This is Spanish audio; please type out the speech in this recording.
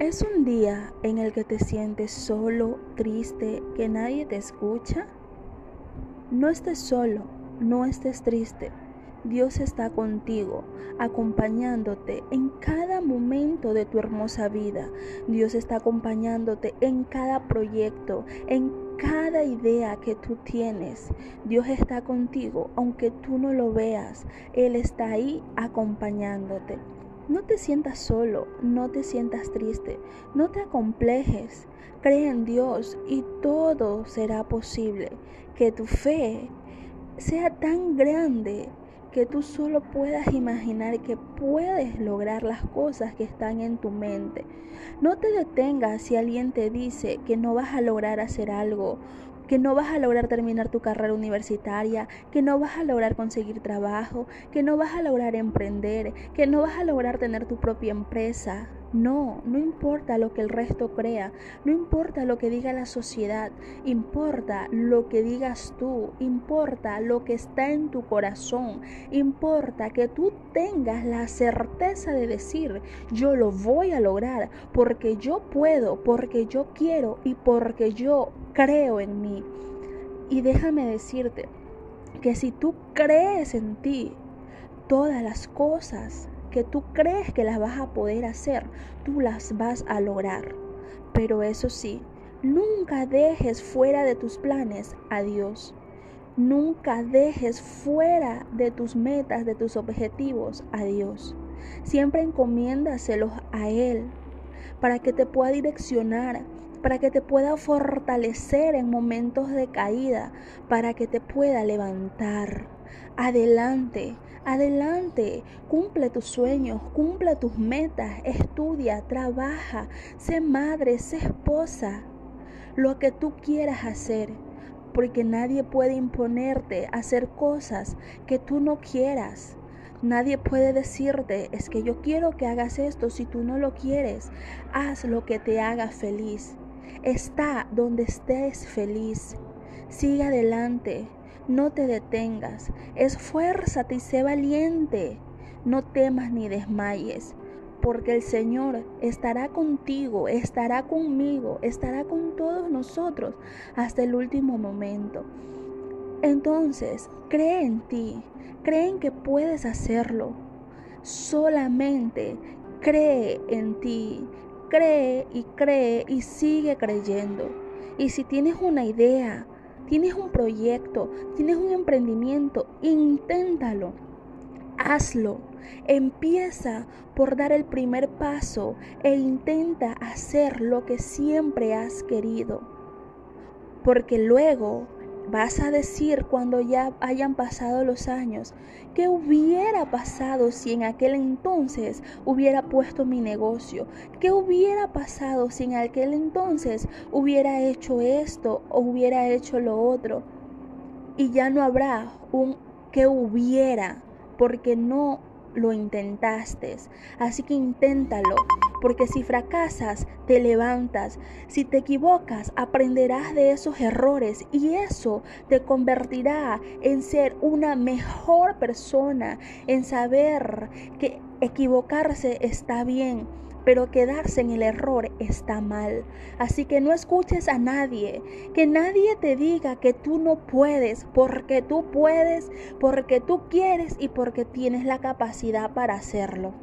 ¿Es un día en el que te sientes solo, triste, que nadie te escucha? No estés solo, no estés triste. Dios está contigo, acompañándote en cada momento de tu hermosa vida. Dios está acompañándote en cada proyecto, en cada idea que tú tienes. Dios está contigo, aunque tú no lo veas. Él está ahí acompañándote. No te sientas solo, no te sientas triste, no te acomplejes. Cree en Dios y todo será posible. Que tu fe sea tan grande que tú solo puedas imaginar que puedes lograr las cosas que están en tu mente. No te detengas si alguien te dice que no vas a lograr hacer algo que no vas a lograr terminar tu carrera universitaria, que no vas a lograr conseguir trabajo, que no vas a lograr emprender, que no vas a lograr tener tu propia empresa. No, no importa lo que el resto crea, no importa lo que diga la sociedad, importa lo que digas tú, importa lo que está en tu corazón, importa que tú tengas la certeza de decir, yo lo voy a lograr porque yo puedo, porque yo quiero y porque yo creo en mí. Y déjame decirte que si tú crees en ti, todas las cosas que tú crees que las vas a poder hacer, tú las vas a lograr. Pero eso sí, nunca dejes fuera de tus planes a Dios. Nunca dejes fuera de tus metas, de tus objetivos a Dios. Siempre encomiéndaselos a Él para que te pueda direccionar, para que te pueda fortalecer en momentos de caída, para que te pueda levantar. Adelante, Adelante, cumple tus sueños, cumple tus metas, estudia, trabaja, sé madre, sé esposa, lo que tú quieras hacer, porque nadie puede imponerte hacer cosas que tú no quieras. Nadie puede decirte, es que yo quiero que hagas esto si tú no lo quieres. Haz lo que te haga feliz. Está donde estés feliz. Sigue adelante no te detengas, esfuérzate y sé valiente, no temas ni desmayes, porque el Señor estará contigo, estará conmigo, estará con todos nosotros hasta el último momento. Entonces, cree en ti, cree en que puedes hacerlo. Solamente cree en ti, cree y cree y sigue creyendo. Y si tienes una idea, tienes un proyecto, tienes un emprendimiento, inténtalo, hazlo. Empieza por dar el primer paso e intenta hacer lo que siempre has querido. Porque luego Vas a decir cuando ya hayan pasado los años, ¿qué hubiera pasado si en aquel entonces hubiera puesto mi negocio? ¿Qué hubiera pasado si en aquel entonces hubiera hecho esto o hubiera hecho lo otro? Y ya no habrá un que hubiera, porque no lo intentaste. Así que inténtalo, porque si fracasas, te levantas. Si te equivocas, aprenderás de esos errores y eso te convertirá en ser una mejor persona, en saber que equivocarse está bien pero quedarse en el error está mal. Así que no escuches a nadie, que nadie te diga que tú no puedes, porque tú puedes, porque tú quieres y porque tienes la capacidad para hacerlo.